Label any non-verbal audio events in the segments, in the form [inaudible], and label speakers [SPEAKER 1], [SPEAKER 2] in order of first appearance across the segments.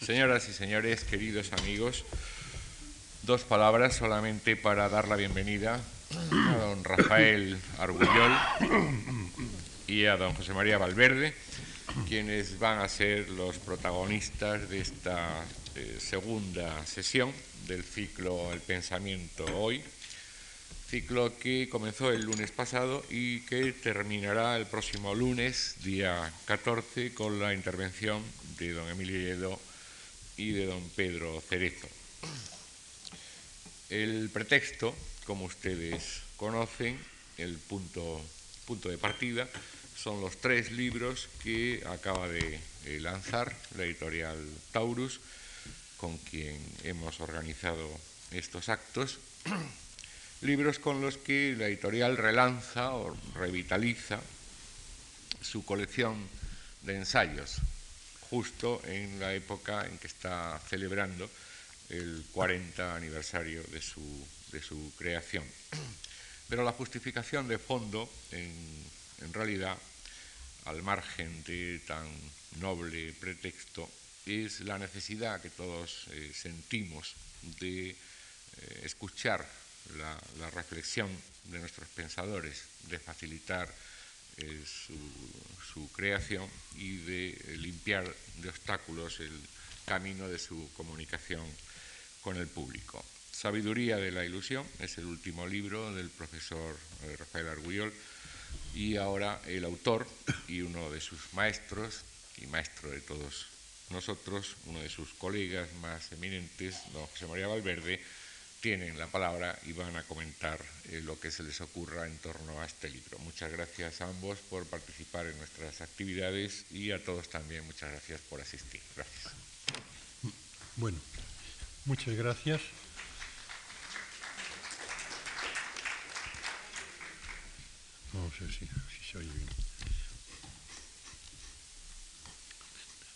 [SPEAKER 1] Señoras y señores, queridos amigos, dos palabras solamente para dar la bienvenida a don Rafael Argullol y a don José María Valverde, quienes van a ser los protagonistas de esta eh, segunda sesión del ciclo El Pensamiento Hoy, ciclo que comenzó el lunes pasado y que terminará el próximo lunes, día 14, con la intervención de don Emilio Lledo y de don Pedro Cerezo. El pretexto, como ustedes conocen, el punto, punto de partida, son los tres libros que acaba de lanzar la editorial Taurus, con quien hemos organizado estos actos. [clears throat] libros con los que la editorial relanza o revitaliza su colección de ensayos, justo en la época en que está celebrando el 40 aniversario de su, de su creación. Pero la justificación de fondo, en, realidad, al margen de tan noble pretexto, es la necesidad que todos eh, sentimos de eh, escuchar la, la reflexión de nuestros pensadores, de facilitar eh, su, su, creación y de limpiar de obstáculos el camino de su comunicación con el público. Sabiduría de la ilusión es el último libro del profesor eh, Rafael Argullol y ahora el autor y uno de sus maestros y maestro de todos nosotros, uno de sus colegas más eminentes, don José María Valverde, tienen la palabra y van a comentar eh, lo que se les ocurra en torno a este libro. Muchas gracias a ambos por participar en nuestras actividades y a todos también muchas gracias por asistir. Gracias.
[SPEAKER 2] Bueno, muchas gracias. Vamos a si se oye bien.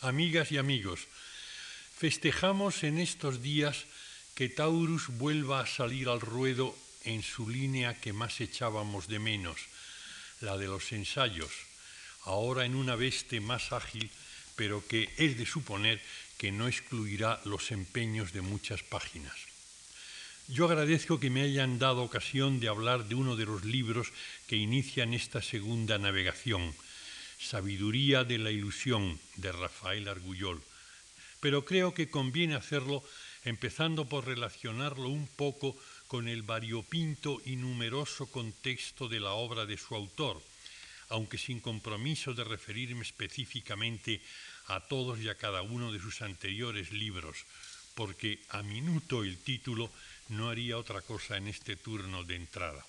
[SPEAKER 2] Amigas y amigos, festejamos en estos días que Taurus vuelva a salir al ruedo en su línea que más echábamos de menos, la de los ensayos, ahora en una veste más ágil, pero que es de suponer que no excluirá los empeños de muchas páginas. Yo agradezco que me hayan dado ocasión de hablar de uno de los libros que inician esta segunda navegación, Sabiduría de la Ilusión, de Rafael Argullol, pero creo que conviene hacerlo empezando por relacionarlo un poco con el variopinto y numeroso contexto de la obra de su autor, aunque sin compromiso de referirme específicamente a todos y a cada uno de sus anteriores libros, porque a minuto el título no haría otra cosa en este turno de entrada.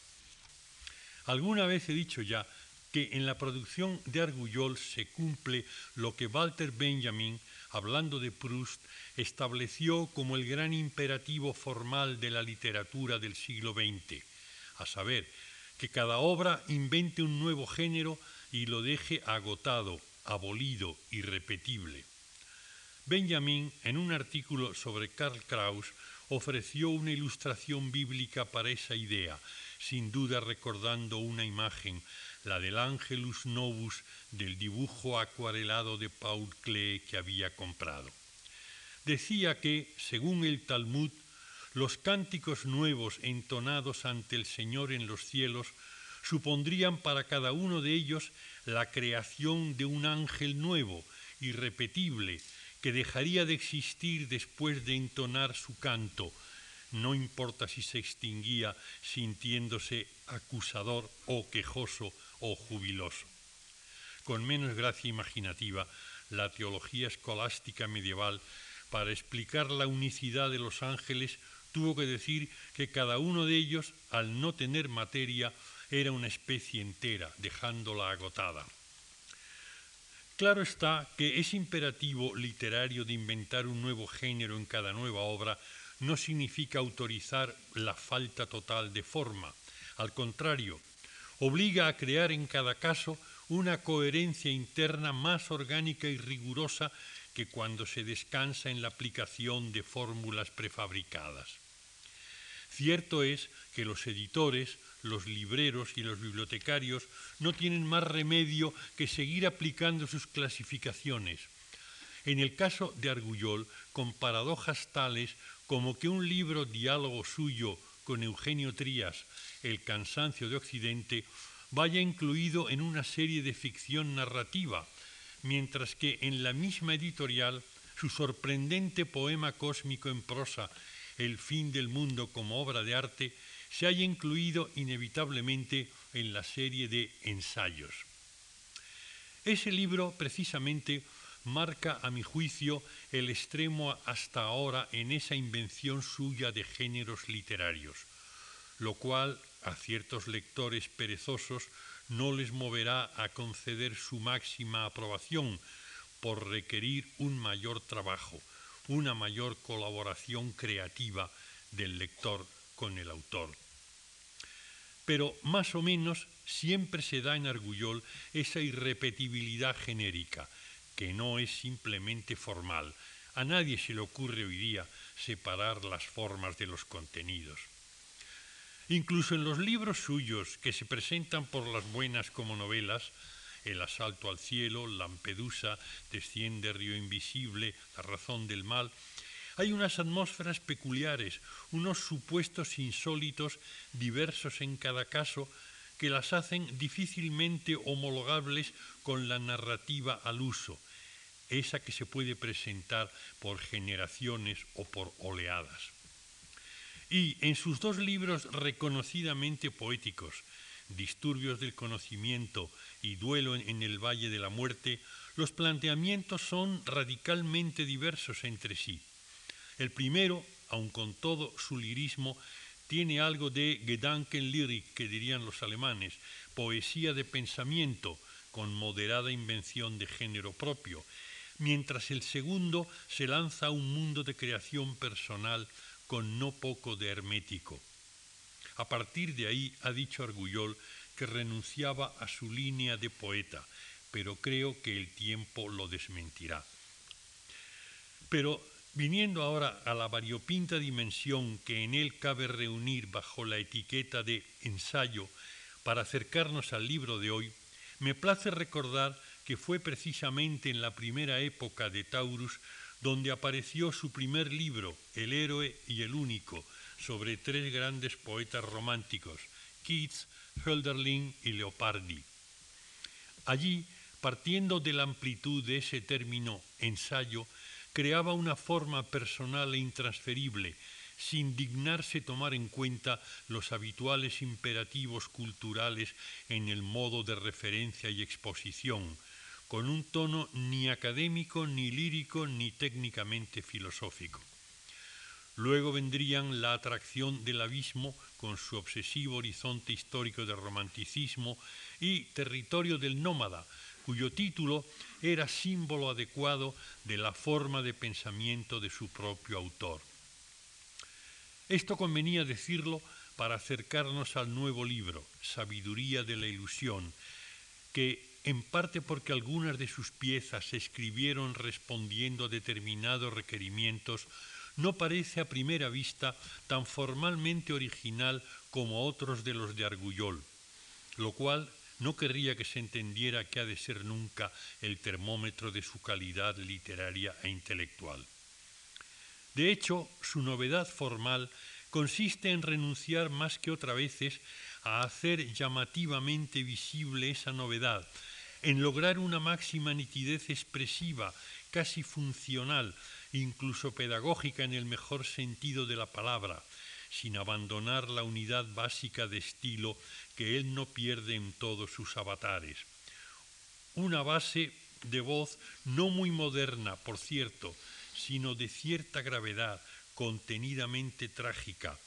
[SPEAKER 2] Alguna vez he dicho ya que en la producción de Argullol se cumple lo que Walter Benjamin hablando de Proust, estableció como el gran imperativo formal de la literatura del siglo XX, a saber, que cada obra invente un nuevo género y lo deje agotado, abolido, irrepetible. Benjamin, en un artículo sobre Karl Kraus, ofreció una ilustración bíblica para esa idea, sin duda recordando una imagen la del Angelus Novus del dibujo acuarelado de Paul Klee que había comprado. Decía que, según el Talmud, los cánticos nuevos entonados ante el Señor en los cielos supondrían para cada uno de ellos la creación de un ángel nuevo, irrepetible, que dejaría de existir después de entonar su canto, no importa si se extinguía sintiéndose acusador o quejoso o jubiloso. Con menos gracia imaginativa, la teología escolástica medieval, para explicar la unicidad de los ángeles, tuvo que decir que cada uno de ellos, al no tener materia, era una especie entera, dejándola agotada. Claro está que es imperativo literario de inventar un nuevo género en cada nueva obra no significa autorizar la falta total de forma. Al contrario, obliga a crear en cada caso una coherencia interna más orgánica y rigurosa que cuando se descansa en la aplicación de fórmulas prefabricadas. Cierto es que los editores, los libreros y los bibliotecarios no tienen más remedio que seguir aplicando sus clasificaciones. En el caso de Argullol con paradojas tales como que un libro diálogo suyo con Eugenio Trías, El cansancio de Occidente, vaya incluido en una serie de ficción narrativa, mientras que en la misma editorial su sorprendente poema cósmico en prosa, El fin del mundo como obra de arte, se haya incluido inevitablemente en la serie de ensayos. Ese libro precisamente marca, a mi juicio, el extremo hasta ahora en esa invención suya de géneros literarios, lo cual a ciertos lectores perezosos no les moverá a conceder su máxima aprobación por requerir un mayor trabajo, una mayor colaboración creativa del lector con el autor. Pero más o menos siempre se da en Argullol esa irrepetibilidad genérica, que no es simplemente formal. A nadie se le ocurre hoy día separar las formas de los contenidos. Incluso en los libros suyos que se presentan por las buenas como novelas, El asalto al cielo, Lampedusa, Desciende Río Invisible, La razón del mal, hay unas atmósferas peculiares, unos supuestos insólitos diversos en cada caso que las hacen difícilmente homologables con la narrativa al uso, esa que se puede presentar por generaciones o por oleadas. Y en sus dos libros reconocidamente poéticos, Disturbios del Conocimiento y Duelo en el Valle de la Muerte, los planteamientos son radicalmente diversos entre sí. El primero, aun con todo su lirismo, tiene algo de Gedankenlyrik, que dirían los alemanes, poesía de pensamiento, con moderada invención de género propio, mientras el segundo se lanza a un mundo de creación personal con no poco de hermético. A partir de ahí ha dicho Argullol que renunciaba a su línea de poeta, pero creo que el tiempo lo desmentirá. Pero viniendo ahora a la variopinta dimensión que en él cabe reunir bajo la etiqueta de ensayo para acercarnos al libro de hoy, me place recordar que fue precisamente en la primera época de Taurus donde apareció su primer libro, El héroe y el único, sobre tres grandes poetas románticos, Keats, Hölderlin y Leopardi. Allí, partiendo de la amplitud de ese término ensayo, creaba una forma personal e intransferible, sin dignarse tomar en cuenta los habituales imperativos culturales en el modo de referencia y exposición, con un tono ni académico, ni lírico, ni técnicamente filosófico. Luego vendrían la atracción del abismo con su obsesivo horizonte histórico de romanticismo y territorio del nómada, cuyo título era símbolo adecuado de la forma de pensamiento de su propio autor. Esto convenía decirlo para acercarnos al nuevo libro, Sabiduría de la Ilusión, que en parte porque algunas de sus piezas se escribieron respondiendo a determinados requerimientos, no parece a primera vista tan formalmente original como otros de los de Argullol, lo cual no querría que se entendiera que ha de ser nunca el termómetro de su calidad literaria e intelectual. De hecho, su novedad formal consiste en renunciar más que otras veces a hacer llamativamente visible esa novedad, en lograr una máxima nitidez expresiva, casi funcional, incluso pedagógica en el mejor sentido de la palabra, sin abandonar la unidad básica de estilo que él no pierde en todos sus avatares. Una base de voz no muy moderna, por cierto, sino de cierta gravedad, contenidamente trágica,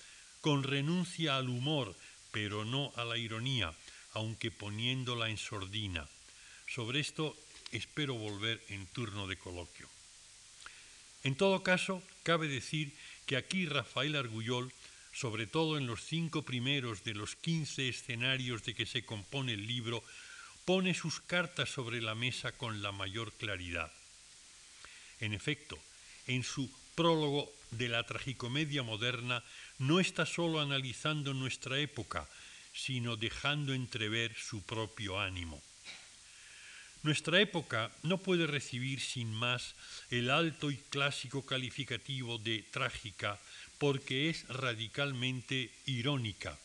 [SPEAKER 2] con renuncia al humor, pero no a la ironía, aunque poniéndola en sordina. Sobre esto espero volver en turno de coloquio. En todo caso, cabe decir que aquí Rafael Argullol, sobre todo en los cinco primeros de los quince escenarios de que se compone el libro, pone sus cartas sobre la mesa con la mayor claridad. En efecto, en su prólogo de la tragicomedia moderna no está sólo analizando nuestra época, sino dejando entrever su propio ánimo. Nuestra época no puede recibir sin más el alto y clásico calificativo de trágica porque es radicalmente irónica,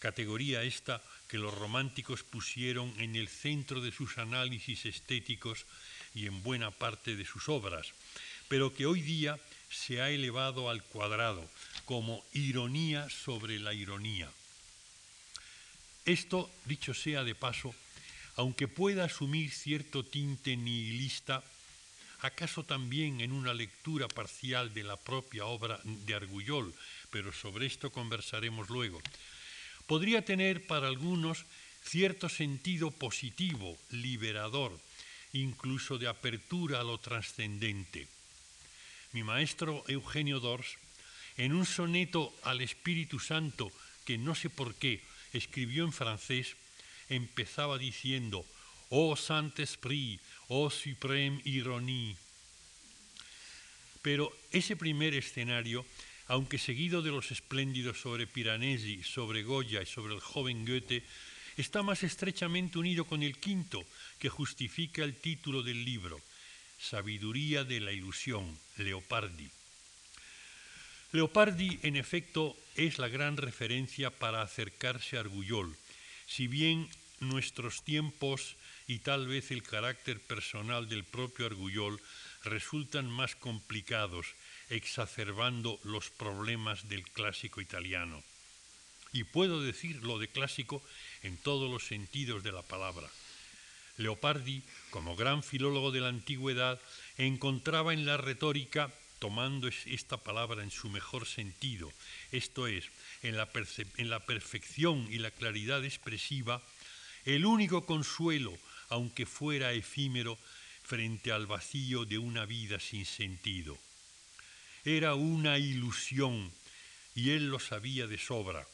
[SPEAKER 2] categoría esta que los románticos pusieron en el centro de sus análisis estéticos y en buena parte de sus obras, pero que hoy día se ha elevado al cuadrado como ironía sobre la ironía. Esto, dicho sea de paso, aunque pueda asumir cierto tinte nihilista, acaso también en una lectura parcial de la propia obra de Argullol, pero sobre esto conversaremos luego, podría tener para algunos cierto sentido positivo, liberador, incluso de apertura a lo trascendente. Mi maestro Eugenio Dors, en un soneto al Espíritu Santo que no sé por qué escribió en francés, empezaba diciendo, Oh Saint-Esprit, oh Supreme Ironie. Pero ese primer escenario, aunque seguido de los espléndidos sobre Piranesi, sobre Goya y sobre el joven Goethe, está más estrechamente unido con el quinto, que justifica el título del libro, Sabiduría de la Ilusión, Leopardi. Leopardi, en efecto, es la gran referencia para acercarse a Argullol, si bien nuestros tiempos y tal vez el carácter personal del propio Argullol resultan más complicados, exacerbando los problemas del clásico italiano. Y puedo decir lo de clásico en todos los sentidos de la palabra. Leopardi, como gran filólogo de la antigüedad, encontraba en la retórica tomando esta palabra en su mejor sentido, esto es, en la, en la perfección y la claridad expresiva, el único consuelo, aunque fuera efímero, frente al vacío de una vida sin sentido. Era una ilusión y él lo sabía de sobra.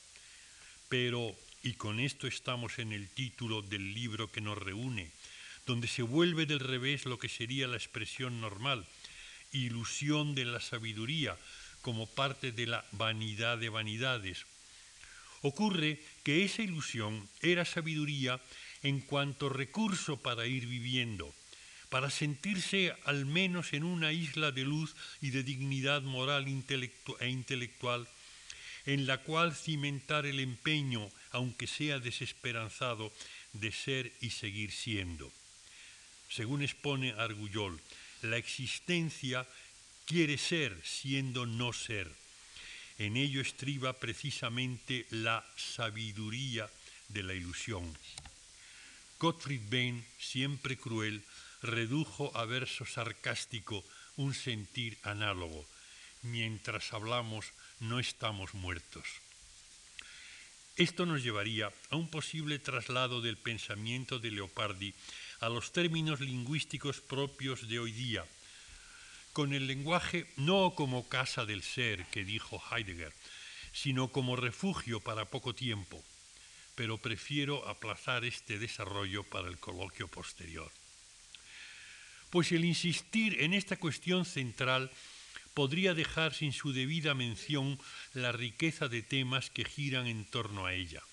[SPEAKER 2] Pero, y con esto estamos en el título del libro que nos reúne, donde se vuelve del revés lo que sería la expresión normal, ilusión de la sabiduría como parte de la vanidad de vanidades. Ocurre que esa ilusión era sabiduría en cuanto recurso para ir viviendo, para sentirse al menos en una isla de luz y de dignidad moral e intelectual, en la cual cimentar el empeño, aunque sea desesperanzado, de ser y seguir siendo. Según expone Argullol, la existencia quiere ser siendo no ser. En ello estriba precisamente la sabiduría de la ilusión. Gottfried Benn, siempre cruel, redujo a verso sarcástico un sentir análogo. Mientras hablamos no estamos muertos. Esto nos llevaría a un posible traslado del pensamiento de Leopardi a los términos lingüísticos propios de hoy día, con el lenguaje no como casa del ser que dijo Heidegger, sino como refugio para poco tiempo, pero prefiero aplazar este desarrollo para el coloquio posterior. Pues el insistir en esta cuestión central podría dejar sin su debida mención la riqueza de temas que giran en torno a ella.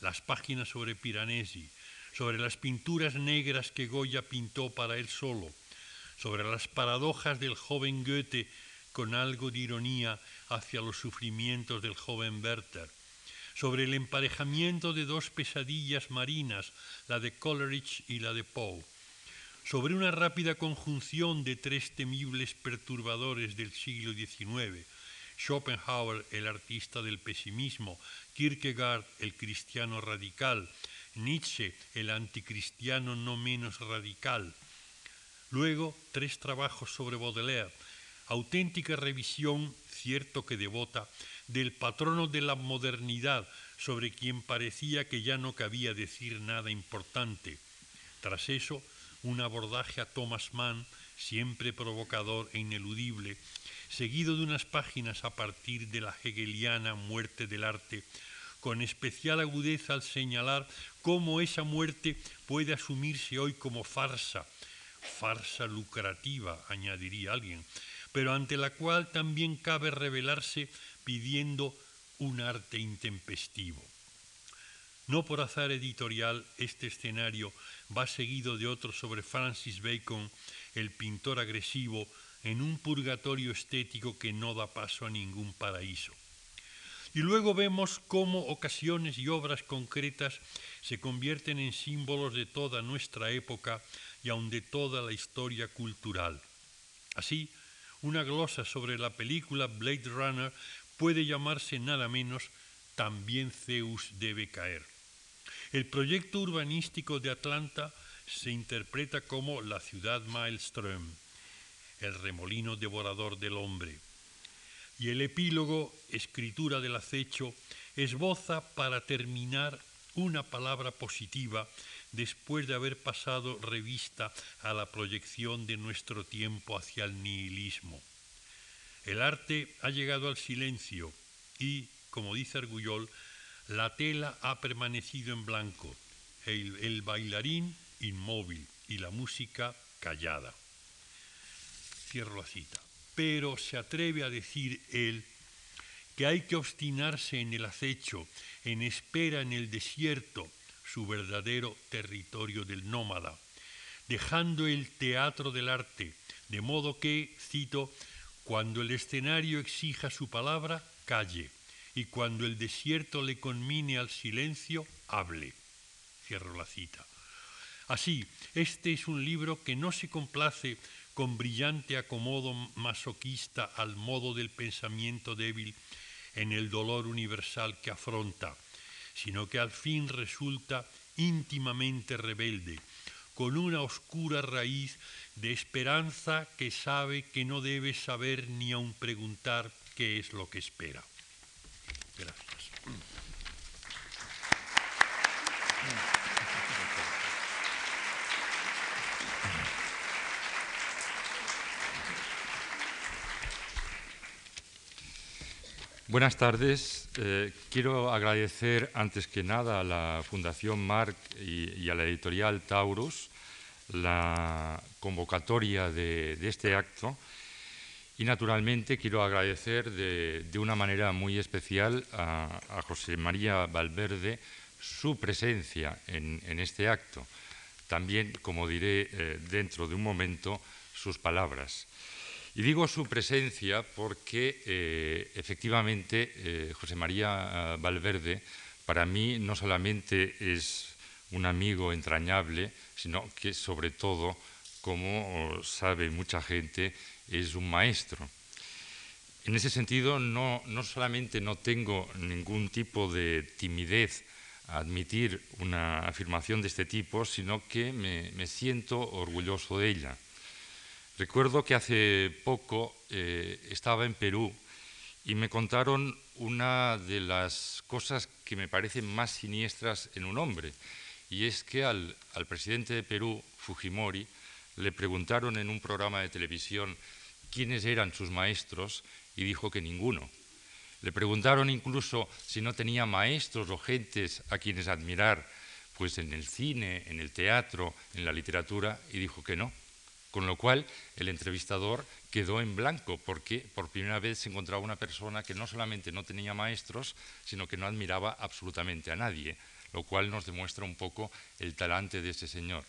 [SPEAKER 2] Las páginas sobre Piranesi, sobre las pinturas negras que Goya pintó para él solo, sobre las paradojas del joven Goethe con algo de ironía hacia los sufrimientos del joven Werther, sobre el emparejamiento de dos pesadillas marinas, la de Coleridge y la de Poe, sobre una rápida conjunción de tres temibles perturbadores del siglo XIX, Schopenhauer, el artista del pesimismo, Kierkegaard, el cristiano radical, Nietzsche, el anticristiano no menos radical. Luego, tres trabajos sobre Baudelaire, auténtica revisión, cierto que devota, del patrono de la modernidad, sobre quien parecía que ya no cabía decir nada importante. Tras eso, un abordaje a Thomas Mann, siempre provocador e ineludible, seguido de unas páginas a partir de la hegeliana muerte del arte, con especial agudeza al señalar cómo esa muerte puede asumirse hoy como farsa, farsa lucrativa, añadiría alguien, pero ante la cual también cabe revelarse pidiendo un arte intempestivo. No por azar editorial, este escenario va seguido de otro sobre Francis Bacon, el pintor agresivo, en un purgatorio estético que no da paso a ningún paraíso. Y luego vemos cómo ocasiones y obras concretas se convierten en símbolos de toda nuestra época y aun de toda la historia cultural. Así, una glosa sobre la película Blade Runner puede llamarse nada menos También Zeus debe caer. El proyecto urbanístico de Atlanta se interpreta como la ciudad Maelström, el remolino devorador del hombre. Y el epílogo, escritura del acecho, esboza para terminar una palabra positiva después de haber pasado revista a la proyección de nuestro tiempo hacia el nihilismo. El arte ha llegado al silencio y, como dice Argullol, la tela ha permanecido en blanco, el, el bailarín inmóvil y la música callada. Cierro la cita. Pero se atreve a decir él que hay que obstinarse en el acecho, en espera en el desierto, su verdadero territorio del nómada, dejando el teatro del arte, de modo que, cito, cuando el escenario exija su palabra, calle, y cuando el desierto le conmine al silencio, hable. Cierro la cita. Así, este es un libro que no se complace con brillante acomodo masoquista al modo del pensamiento débil en el dolor universal que afronta, sino que al fin resulta íntimamente rebelde, con una oscura raíz de esperanza que sabe que no debe saber ni aun preguntar qué es lo que espera. Gracias.
[SPEAKER 3] Buenas tardes. Eh, quiero agradecer antes que nada a la Fundación Marc y, a la editorial Taurus la convocatoria de, este acto y naturalmente quiero agradecer de, una manera muy especial a, José María Valverde su presencia en, este acto. También, como diré eh, dentro de un momento, sus palabras. Y digo su presencia porque eh, efectivamente eh, José María eh, Valverde para mí no solamente es un amigo entrañable, sino que sobre todo, como sabe mucha gente, es un maestro. En ese sentido, no, solamente no tengo ningún tipo de timidez a admitir una afirmación de este tipo, sino que me siento orgulloso de ella. Recuerdo que hace poco eh, estaba en Perú y me contaron una de las cosas que me parecen más siniestras en un hombre, y es que al, presidente de Perú, Fujimori, le preguntaron en un programa de televisión quiénes eran sus maestros y dijo que ninguno. Le preguntaron incluso si no tenía maestros o gentes a quienes admirar, pues en el cine, en el teatro, en la literatura, y dijo que no con lo cual el entrevistador quedó en blanco porque por primera vez se encontraba una persona que no solamente no tenía maestros, sino que no admiraba absolutamente a nadie, lo cual nos demuestra un poco el talante de ese señor.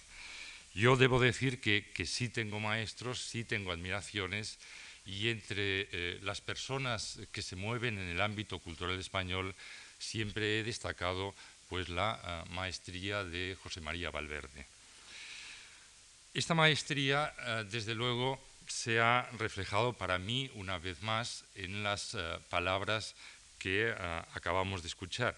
[SPEAKER 3] Yo debo decir que, sí tengo maestros, sí tengo admiraciones, y entre eh, las personas que se mueven en el ámbito cultural español siempre he destacado pues la ah, maestría de José María Valverde. Esta maestría, eh, desde luego, se ha reflejado para mí una vez más en las eh, palabras que eh, acabamos de escuchar.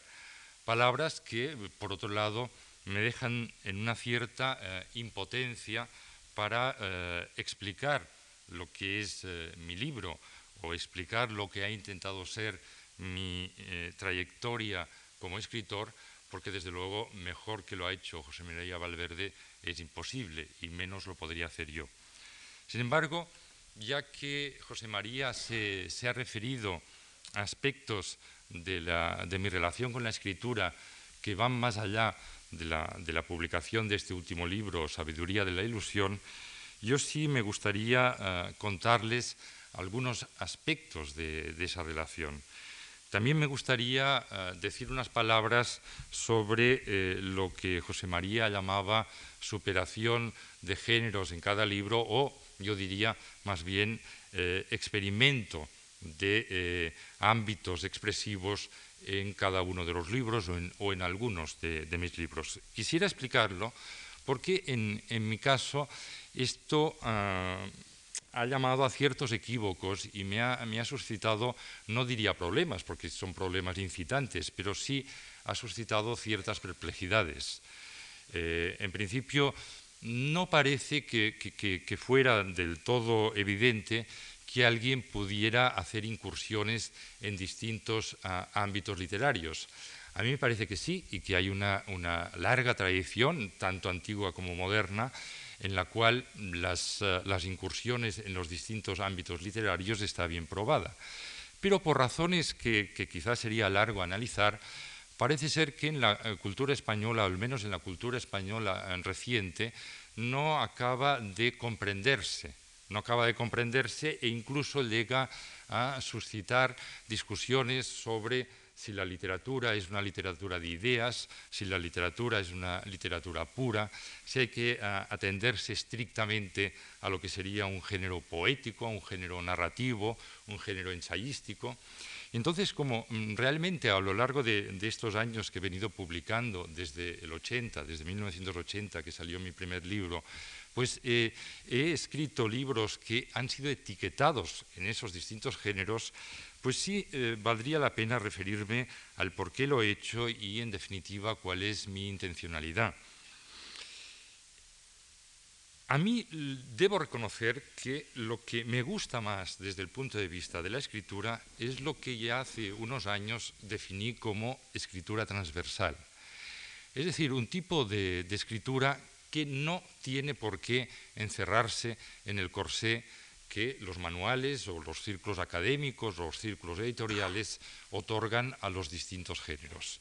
[SPEAKER 3] Palabras que, por otro lado, me dejan en una cierta impotencia para explicar lo que es mi libro o explicar lo que ha intentado ser mi trayectoria como escritor, porque desde luego mejor que lo ha hecho José María Valverde es imposible y menos lo podría hacer yo. Sin embargo, ya que José María se, ha referido a aspectos de, mi relación con la escritura que van más allá de la, publicación de este último libro, Sabiduría de la Ilusión, yo sí me gustaría eh, contarles algunos aspectos de, esa relación. También me gustaría eh, decir unas palabras sobre eh, lo que José María llamaba superación de géneros en cada libro o, yo diría, más bien eh, experimento de ámbitos expresivos en cada uno de los libros o en, algunos de, mis libros. Quisiera explicarlo porque en, mi caso esto ah, ha llamado a ciertos equívocos y me ha, suscitado, no diría problemas, porque son problemas incitantes, pero sí ha suscitado ciertas perplejidades. Eh, en principio, no parece que, fuera del todo evidente que alguien pudiera hacer incursiones en distintos ah, ámbitos literarios. A mí me parece que sí y que hay una larga tradición, tanto antigua como moderna, en la cual eh, las, incursiones en los distintos ámbitos literarios está bien probada. Pero por razones que, quizás sería largo analizar, parece ser que en la eh, cultura española, al menos en la cultura española eh, reciente, no acaba de comprenderse, no acaba de comprenderse e incluso llega a suscitar discusiones sobre si la literatura es una literatura de ideas, si la literatura es una literatura pura, si hay que ah, atenderse estrictamente a lo que sería un género poético, un género narrativo, un género ensayístico. Entonces, como mm, realmente a lo largo de, estos años que he venido publicando, desde el 80, desde 1980 que salió mi primer libro, pues eh, he escrito libros que han sido etiquetados en esos distintos géneros, pues sí eh, valdría la pena referirme al por qué lo he hecho y, en definitiva, cuál es mi intencionalidad. A mí debo reconocer que lo que me gusta más desde el punto de vista de la escritura es lo que ya hace unos años definí como escritura transversal. Es decir, un tipo de escritura que no tiene por qué encerrarse en el corsé que los manuales o los círculos académicos o los círculos editoriales otorgan a los distintos géneros.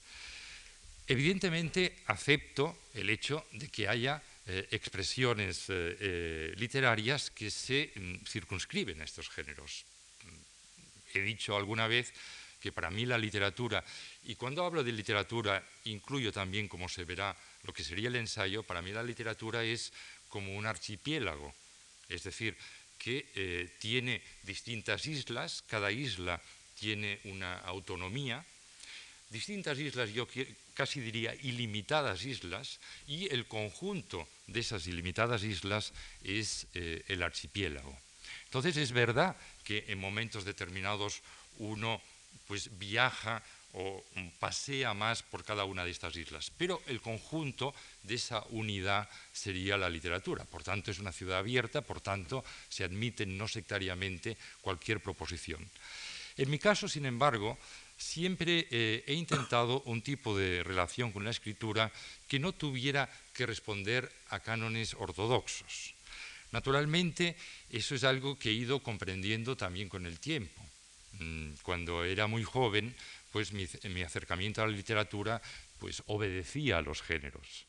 [SPEAKER 3] Evidentemente acepto el hecho de que haya eh, expresiones eh, eh, literarias que se mm, circunscriben a estos géneros. He dicho alguna vez que para mí la literatura, y cuando hablo de literatura incluyo también, como se verá, lo que sería el ensayo, para mí la literatura es como un archipiélago, es decir, que eh, tiene distintas islas, cada isla tiene una autonomía, distintas islas, yo casi diría ilimitadas islas, y el conjunto de esas ilimitadas islas es eh, el archipiélago. Entonces es verdad que en momentos determinados uno pues viaja o pasea más por cada una de estas islas. Pero el conjunto de esa unidad sería la literatura. Por tanto, es una ciudad abierta, por tanto, se admite no sectariamente cualquier proposición. En mi caso, sin embargo, siempre eh, he intentado un tipo de relación con la escritura que no tuviera que responder a cánones ortodoxos. Naturalmente, eso es algo que he ido comprendiendo también con el tiempo. Mm, cuando era muy joven, pues mi, acercamiento a la literatura pues obedecía a los géneros.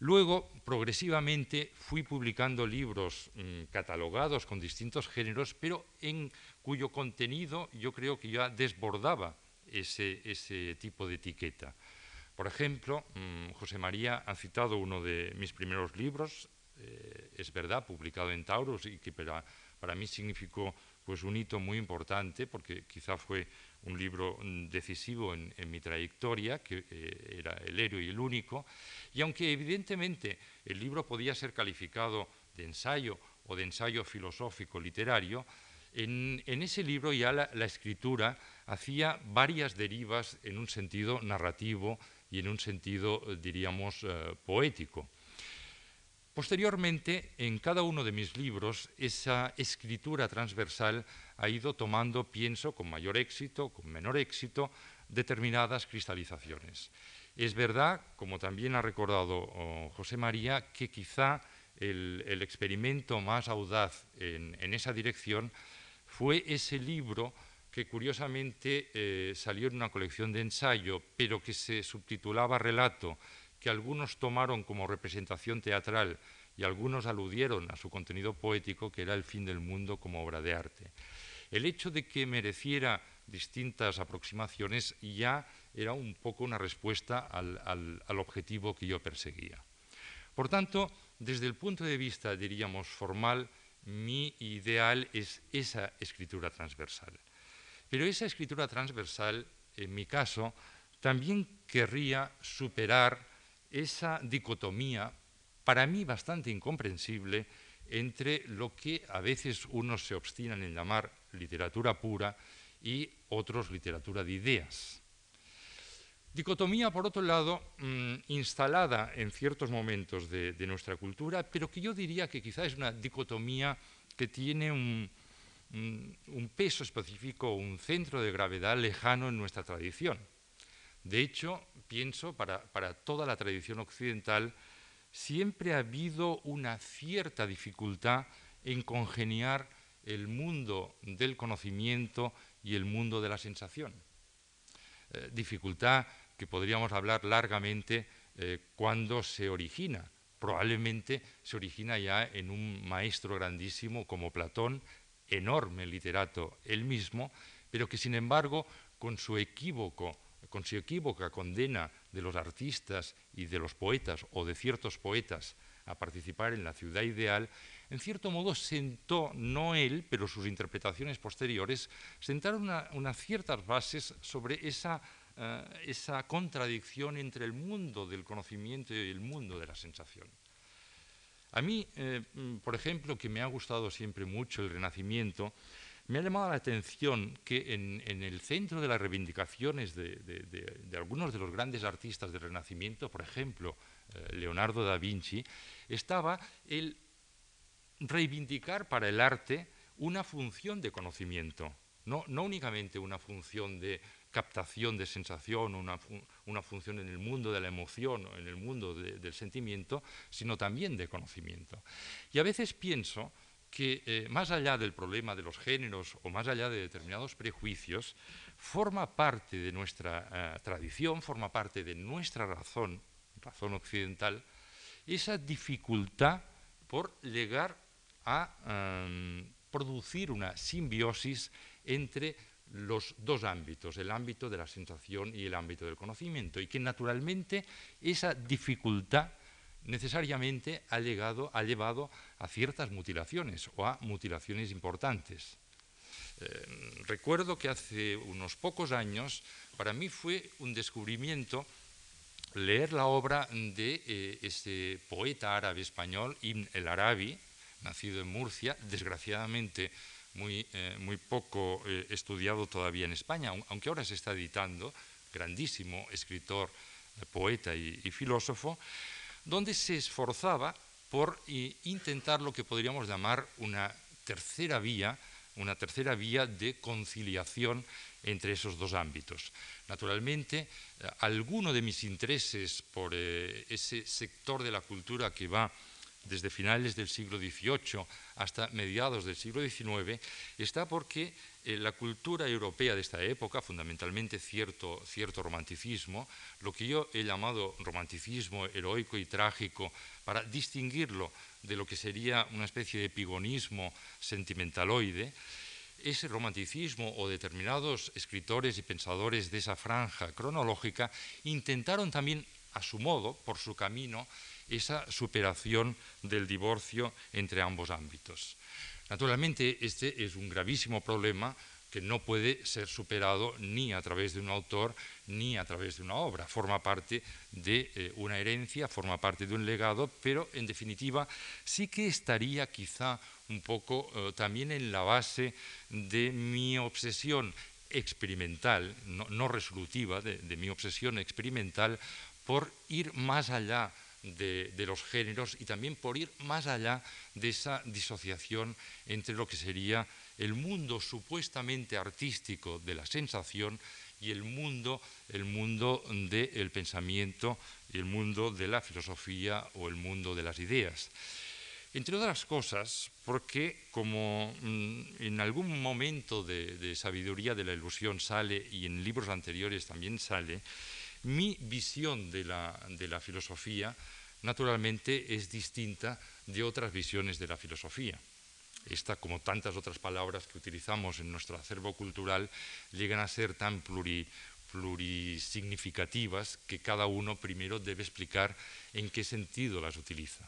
[SPEAKER 3] Luego, progresivamente, fui publicando libros mm, catalogados con distintos géneros, pero en cuyo contenido yo creo que ya desbordaba ese, tipo de etiqueta. Por ejemplo, mm, José María ha citado uno de mis primeros libros, eh, es verdad, publicado en Taurus, y que para, para mí significó pues, un hito muy importante, porque quizá fue un libro mm, decisivo en, mi trayectoria, que eh, era el héroe y el único, y aunque evidentemente el libro podía ser calificado de ensayo o de ensayo filosófico literario, en, ese libro ya la, escritura hacía varias derivas en un sentido narrativo y en un sentido, eh, diríamos, eh, poético. Posteriormente, en cada uno de mis libros, esa escritura transversal ha ido tomando, pienso, con mayor éxito, con menor éxito, determinadas cristalizaciones. Es verdad, como también ha recordado oh, José María, que quizá el, experimento más audaz en, esa dirección fue ese libro que curiosamente eh, salió en una colección de ensayo, pero que se subtitulaba Relato, que algunos tomaron como representación teatral y algunos aludieron a su contenido poético, que era el fin del mundo como obra de arte. El hecho de que mereciera distintas aproximaciones, ya era un poco una respuesta al, objetivo que yo perseguía. Por tanto, desde el punto de vista, diríamos, formal, mi ideal es esa escritura transversal. Pero esa escritura transversal, en mi caso, también querría superar esa dicotomía, para mí bastante incomprensible, entre lo que a veces unos se obstinan en llamar literatura pura y otros literatura de ideas. Dicotomía, por otro lado, mm, instalada en ciertos momentos de, nuestra cultura, pero que yo diría que quizá es una dicotomía que tiene un, peso específico, un centro de gravedad lejano en nuestra tradición. De hecho, pienso, para, para toda la tradición occidental, siempre ha habido una cierta dificultad en congeniar el mundo del conocimiento y el mundo de la sensación. Eh, dificultad que podríamos hablar largamente eh, cuando se origina. Probablemente se origina ya en un maestro grandísimo como Platón, enorme literato él mismo, pero que sin embargo con su equívoco, con su equívoca condena de los artistas y de los poetas o de ciertos poetas a participar en la ciudad ideal, en cierto modo sentó, no él, pero sus interpretaciones posteriores, sentaron unas ciertas bases sobre esa, eh, esa contradicción entre el mundo del conocimiento y el mundo de la sensación. A mí, eh, por ejemplo, que me ha gustado siempre mucho el Renacimiento, me ha llamado la atención que en, el centro de las reivindicaciones de, algunos de los grandes artistas del Renacimiento, por ejemplo, eh, Leonardo da Vinci, estaba el reivindicar para el arte una función de conocimiento, no, únicamente una función de captación de sensación, una, una función en el mundo de la emoción o en el mundo del sentimiento, sino también de conocimiento. Y a veces pienso que eh, más allá del problema de los géneros o más allá de determinados prejuicios, forma parte de nuestra eh, tradición, forma parte de nuestra razón, razón occidental, esa dificultad por llegar a em, producir una simbiosis entre los dos ámbitos, el ámbito de la sensación y el ámbito del conocimiento, y que naturalmente esa dificultad necesariamente ha, llegado, ha llevado a ciertas mutilaciones o a mutilaciones importantes. Em, recuerdo que hace unos pocos años para mí fue un descubrimiento leer la obra de eh, este poeta árabe español, Ibn el Arabi, nacido en Murcia, desgraciadamente muy, eh, muy poco eh, estudiado todavía en España, aunque ahora se está editando, grandísimo escritor, eh, poeta y, filósofo, donde se esforzaba por intentar lo que podríamos llamar una tercera vía, una tercera vía de conciliación entre esos dos ámbitos. Naturalmente, alguno de mis intereses por ese sector de la cultura que va desde finales del siglo XVIII hasta mediados del siglo XIX, está porque eh, la cultura europea de esta época, fundamentalmente cierto, cierto romanticismo, lo que yo he llamado romanticismo heroico y trágico, para distinguirlo de lo que sería una especie de epigonismo sentimentaloide, ese romanticismo o determinados escritores y pensadores de esa franja cronológica intentaron también, a su modo, por su camino, esa superación del divorcio entre ambos ámbitos. Naturalmente, este es un gravísimo problema que no puede ser superado ni a través de un autor ni a través de una obra. Forma parte de eh, una herencia, forma parte de un legado, pero en definitiva sí que estaría quizá un poco eh, también en la base de mi obsesión experimental, no, resolutiva, de mi obsesión experimental por ir más allá de, los géneros y también por ir más allá de esa disociación entre lo que sería el mundo supuestamente artístico de la sensación y el mundo, el mundo del pensamiento y el mundo de la filosofía o el mundo de las ideas. Entre otras cosas, porque como mm, en algún momento de, de sabiduría de la ilusión sale y en libros anteriores también sale, mi visión de la, filosofía, naturalmente, es distinta de otras visiones de la filosofía. esta, como tantas otras palabras que utilizamos en nuestro acervo cultural, llegan a ser tan plurisignificativas que cada uno primero debe explicar en qué sentido las utiliza.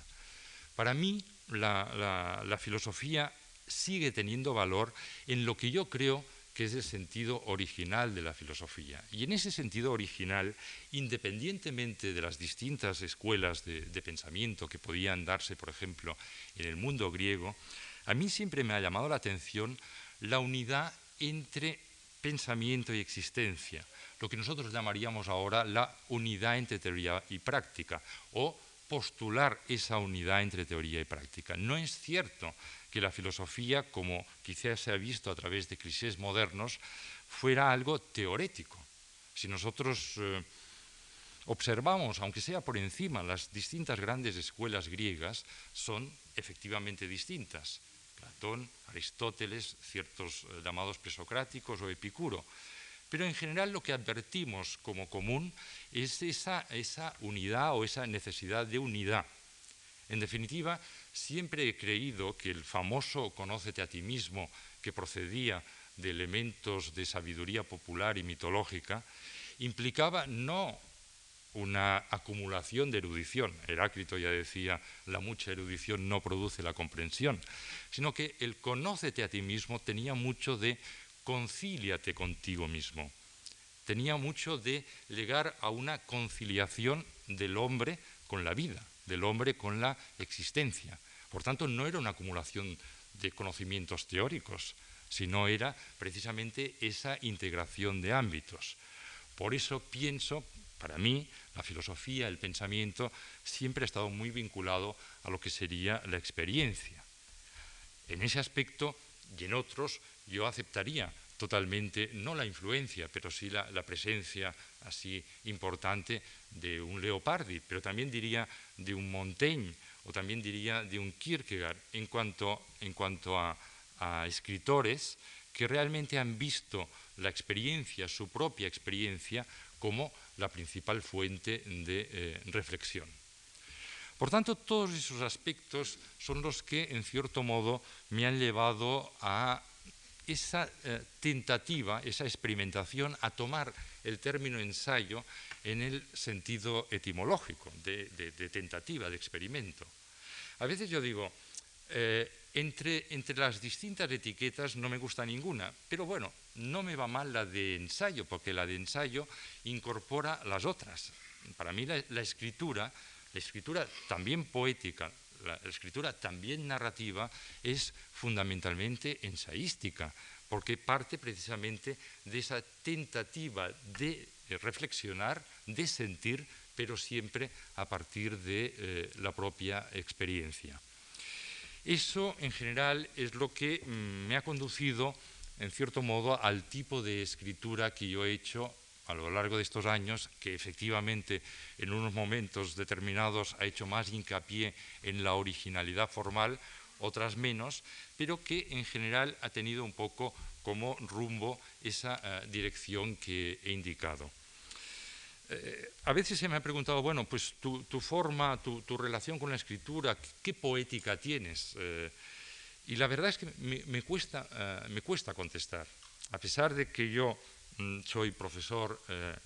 [SPEAKER 3] Para mí, la filosofía sigue teniendo valor en lo que yo creo que es el sentido original de la filosofía. Y en ese sentido original, independientemente de las distintas escuelas de, pensamiento que podían darse, por ejemplo, en el mundo griego, a mí siempre me ha llamado la atención la unidad entre pensamiento y existencia, lo que nosotros llamaríamos ahora la unidad entre teoría y práctica, o postular esa unidad entre teoría y práctica. No es cierto que la filosofía, como quizás se ha visto a través de clichés modernos, fuera algo teorético. Si nosotros eh, observamos, aunque sea por encima, las distintas grandes escuelas griegas son efectivamente distintas. Platón, Aristóteles, ciertos eh, llamados presocráticos o Epicuro. Pero en general lo que advertimos como común es esa, unidad o esa necesidad de unidad. En definitiva, Siempre he creído que el famoso conócete a ti mismo, que procedía de elementos de sabiduría popular y mitológica, implicaba no una acumulación de erudición, Heráclito ya decía, la mucha erudición no produce la comprensión, sino que el conócete a ti mismo tenía mucho de concíliate contigo mismo, tenía mucho de llegar a una conciliación del hombre con la vida del hombre con la existencia. Por tanto, no era una acumulación de conocimientos teóricos, sino era precisamente esa integración de ámbitos. Por eso pienso, para mí, la filosofía, el pensamiento, siempre ha estado muy vinculado a lo que sería la experiencia. En ese aspecto y en otros yo aceptaría totalmente, no la influencia, pero sí la, presencia así importante de un Leopardi, pero también diría de un Montaigne o también diría de un Kierkegaard en cuanto, en cuanto a, escritores que realmente han visto la experiencia, su propia experiencia, como la principal fuente de eh, reflexión. Por tanto, todos esos aspectos son los que, en cierto modo, me han llevado a esa eh, tentativa, esa experimentación, a tomar el término ensayo en el sentido etimológico, de, tentativa, de experimento. A veces yo digo, eh, entre, entre, las distintas etiquetas no me gusta ninguna, pero bueno, no me va mal la de ensayo, porque la de ensayo incorpora las otras. Para mí la escritura, la escritura también poética, la, escritura también narrativa es fundamentalmente ensayística, porque parte precisamente de esa tentativa de reflexionar, de sentir, pero siempre a partir de eh, la propia experiencia. Eso en general es lo que mm, me ha conducido, en cierto modo, al tipo de escritura que yo he hecho a lo largo de estos años, que efectivamente en unos momentos determinados ha hecho más hincapié en la originalidad formal, otras menos, pero que en general ha tenido un poco como rumbo esa eh, dirección que he indicado. Eh, a veces se me ha preguntado, bueno, pues tu, forma, tu, relación con la escritura, ¿qué, poética tienes? Eh, y la verdad es que me, cuesta, contestar. A pesar de que yo soy profesor eh,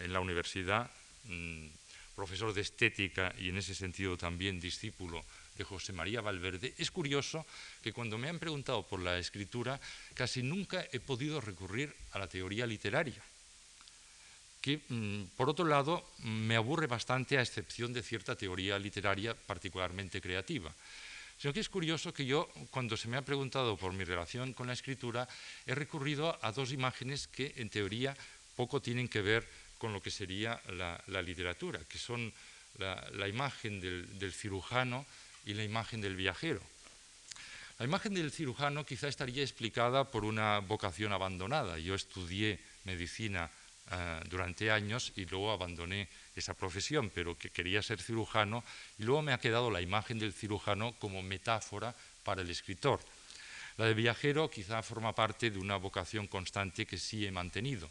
[SPEAKER 3] en la universidad, mm, profesor de estética y en ese sentido también discípulo de José María Valverde, es curioso que cuando me han preguntado por la escritura, casi nunca he podido recurrir a la teoría literaria, que mm, por otro lado me aburre bastante a excepción de cierta teoría literaria particularmente creativa. Sino que es curioso que yo, cuando se me ha preguntado por mi relación con la escritura, he recurrido a dos imágenes que en teoría poco tienen que ver con lo que sería la, literatura, que son la, imagen del, cirujano y la imagen del viajero. La imagen del cirujano quizá estaría explicada por una vocación abandonada. Yo estudié medicina eh, durante años y luego abandoné esa profesión, pero que quería ser cirujano y luego me ha quedado la imagen del cirujano como metáfora para el escritor. La de viajero quizá forma parte de una vocación constante que sí he mantenido.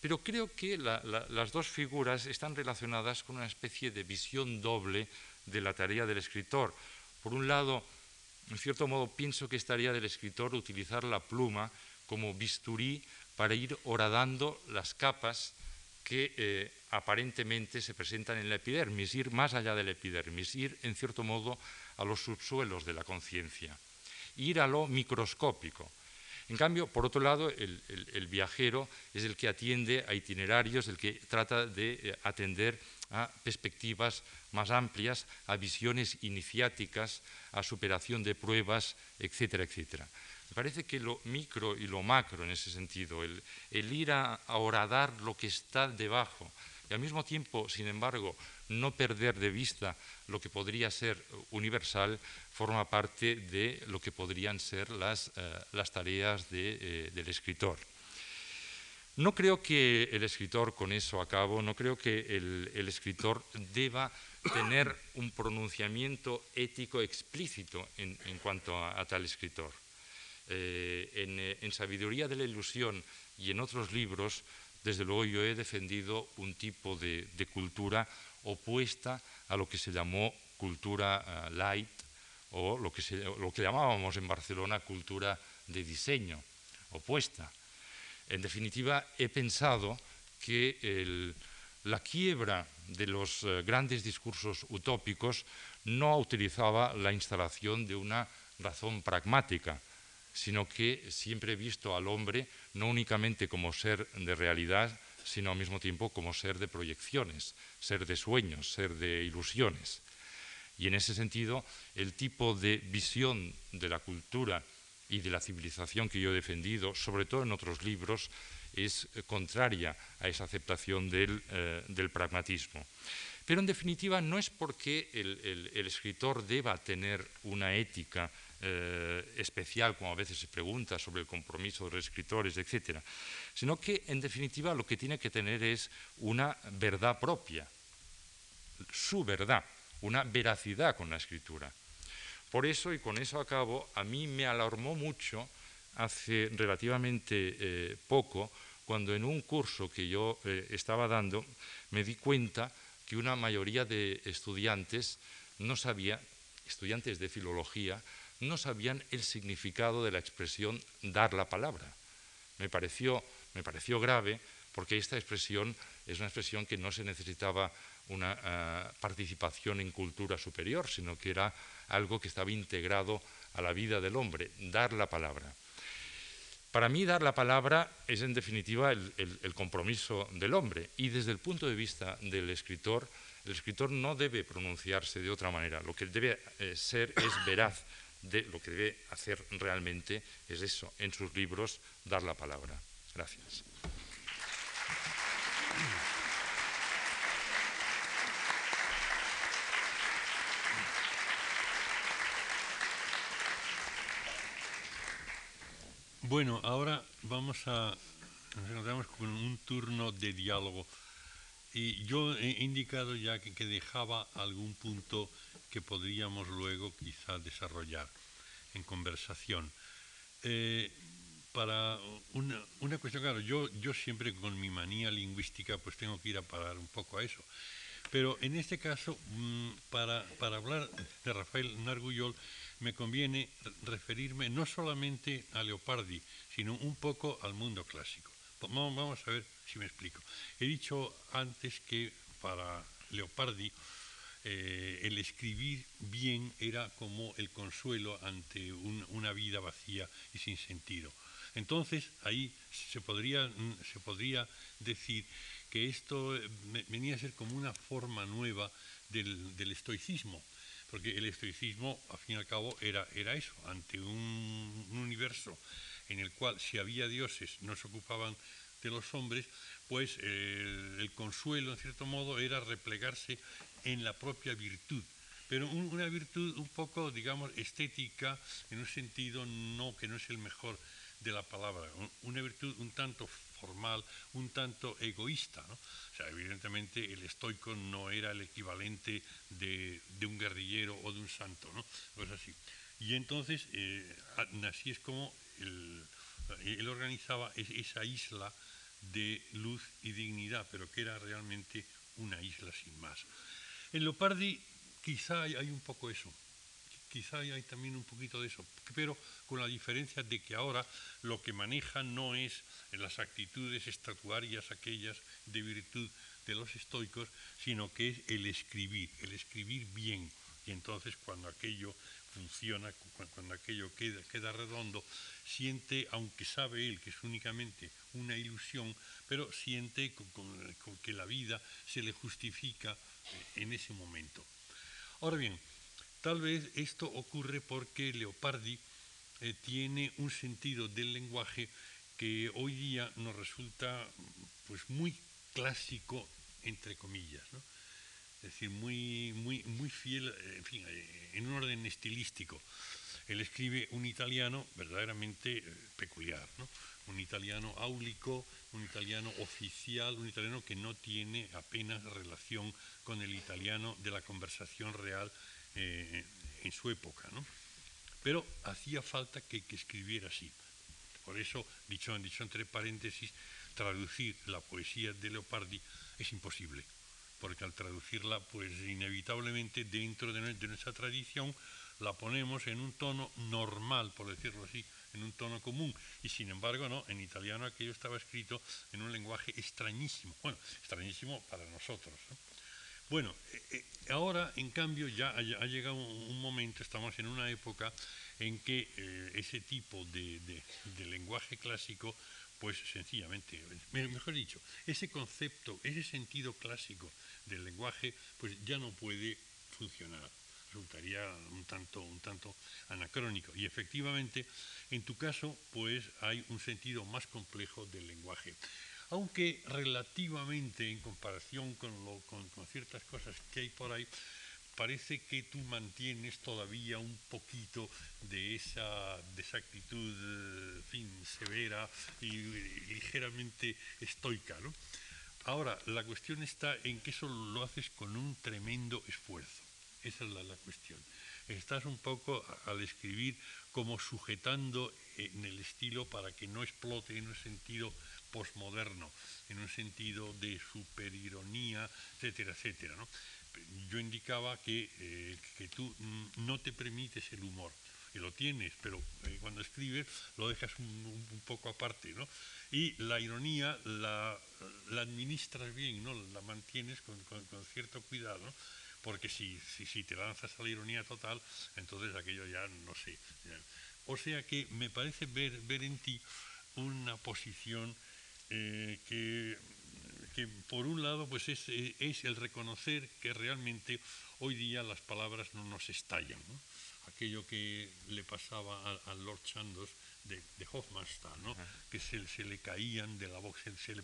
[SPEAKER 3] Pero creo que las dos figuras están relacionadas con una especie de visión doble de la tarea del escritor. Por un lado, en cierto modo pienso que estaría del escritor utilizar la pluma como bisturí para ir horadando las capas que eh, aparentemente se presentan en la epidermis, ir más allá de la epidermis, ir en cierto modo a los subsuelos de la conciencia, ir a lo microscópico. En cambio, por otro lado, el, viajero es el que atiende a itinerarios, el que trata de eh, atender a perspectivas más amplias, a visiones iniciáticas, a superación de pruebas, etcétera, etcétera. Me parece que lo micro y lo macro en ese sentido, el, ir a, a lo que está debajo y al mismo tiempo, sin embargo, no perder de vista lo que podría ser universal, forma parte de lo que podrían ser las, eh, tareas eh, del escritor. No creo que el escritor, con eso acabo, no creo que el, escritor deba tener un pronunciamiento ético explícito en, cuanto a tal escritor. Eh, eh, en, Sabiduría de la Ilusión y en otros libros, desde luego yo he defendido un tipo de, cultura opuesta a lo que se llamó cultura eh, light o lo que, lo que llamábamos en Barcelona cultura de diseño, opuesta. En definitiva, he pensado que la quiebra de los grandes discursos utópicos no utilizaba la instalación de una razón pragmática, sino que siempre he visto al hombre no únicamente como ser de realidad, sino al mismo tiempo como ser de proyecciones, ser de sueños, ser de ilusiones. Y en ese sentido, el tipo de visión de la cultura y de la civilización que yo he defendido, sobre todo en otros libros, es contraria a esa aceptación del, eh, pragmatismo. Pero en definitiva no es porque el escritor deba tener una ética eh, especial, como a veces se pregunta sobre el compromiso de los escritores, etc., sino que en definitiva lo que tiene que tener es una verdad propia, su verdad, una veracidad con la escritura. Por eso, y con eso acabo, a mí me alarmó mucho hace relativamente eh, poco, cuando en un curso que yo eh, estaba dando me di cuenta que una mayoría de estudiantes no sabía, estudiantes de filología, no sabían el significado de la expresión dar la palabra. Me pareció, me pareció grave porque esta expresión es una expresión que no se necesitaba una eh, participación en cultura superior, sino que era algo que estaba integrado a la vida del hombre, dar la palabra. Para mí dar la palabra es en definitiva el, compromiso del hombre y desde el punto de vista del escritor, el escritor no debe pronunciarse de otra manera, lo que debe eh, ser es veraz, de lo que debe hacer realmente es eso, en sus libros, dar la palabra. Gracias.
[SPEAKER 2] Bueno, ahora vamos a nos encontramos con un turno de diálogo y yo he indicado ya que, que dejaba algún punto que podríamos luego quizá desarrollar en conversación. Eh, para una, una, cuestión, claro, yo, yo siempre con mi manía lingüística pues tengo que ir a parar un poco a eso. Pero en este caso, mm, para, para hablar de Rafael Narguyol, me conviene referirme no solamente a Leopardi, sino un poco al mundo clásico. Vamos a ver si me explico. He dicho antes que para Leopardi eh, el escribir bien era como el consuelo ante una vida vacía y sin sentido. Entonces ahí se podría, se podría decir que esto eh, venía a ser como una forma nueva del, estoicismo, porque el estoicismo, al fin y al cabo, era, era eso, ante un, universo en el cual si había dioses no se ocupaban de los hombres, pues eh, el consuelo, en cierto modo, era replegarse en la propia virtud, pero una virtud un poco, digamos, estética, en un sentido no que no es el mejor de la palabra, una virtud un tanto formal, un tanto egoísta. ¿no? O sea, evidentemente el estoico no era el equivalente de, un guerrillero o de un santo, ¿no? Pues así. Y entonces, eh, así es como él organizaba esa isla de luz y dignidad, pero que era realmente una isla sin más. En Leopardi quizá hay, un poco eso, quizá hay también un poquito de eso, pero con la diferencia de que ahora lo que maneja no es las actitudes estatuarias aquellas de virtud de los estoicos, sino que es el escribir, el escribir bien. Y entonces cuando aquello funciona, cuando aquello queda, redondo, siente, aunque sabe él que es únicamente una ilusión, pero siente que la vida se le justifica en ese momento. Ahora bien, tal vez esto ocurre porque Leopardi eh, tiene un sentido del lenguaje que hoy día nos resulta pues muy clásico entre comillas, es decir, muy, muy, muy fiel, en fin, eh, en un orden estilístico. Él escribe un italiano verdaderamente eh, peculiar, un italiano áulico, un italiano oficial, un italiano que no tiene apenas relación con el italiano de la conversación real en su época. Pero hacía falta que, escribiera así. Por eso, dicho entre paréntesis, traducir la poesía de Leopardi es imposible porque al traducirla, pues inevitablemente dentro de, nuestra tradición la ponemos en un tono normal, por decirlo así, en un tono común. Y sin embargo, no, en italiano aquello estaba escrito en un lenguaje extrañísimo. Bueno, extrañísimo para nosotros. Bueno, eh, eh, ahora en cambio ya ha, llegado un, momento, estamos en una época en que eh, ese tipo de lenguaje clásico pues sencillamente, mejor dicho, ese concepto, ese sentido clásico del lenguaje, pues ya no puede funcionar. Resultaría un tanto, un tanto anacrónico. Y efectivamente, en tu caso, pues hay un sentido más complejo del lenguaje. Aunque relativamente en comparación con, con ciertas cosas que hay por ahí, parece que tú mantienes todavía un poquito de esa, actitud eh, fin, severa y, ligeramente estoica. ¿no? Ahora, la cuestión está en que eso lo haces con un tremendo esfuerzo. Esa es la, cuestión. Estás un poco al escribir como sujetando en el estilo para que no explote en un sentido posmoderno, en un sentido de superironía, etcétera, etcétera. ¿no? yo indicaba que, eh, que tú no te permites el humor, y lo tienes, pero eh, cuando escribes lo dejas un, poco aparte, ¿no? Y la ironía la, la administras bien, ¿no? La mantienes con, cierto cuidado, Porque si, si, si, te lanzas a la ironía total, entonces aquello ya no sé. O sea que me parece ver, ver en ti una posición eh, que que por un lado pues es, es, el reconocer que realmente hoy día las palabras no nos estallan. Aquello que le pasaba al Lord Chandos de, de Hofmannsthal, ¿no? que se, se, le caían de la boca, se, le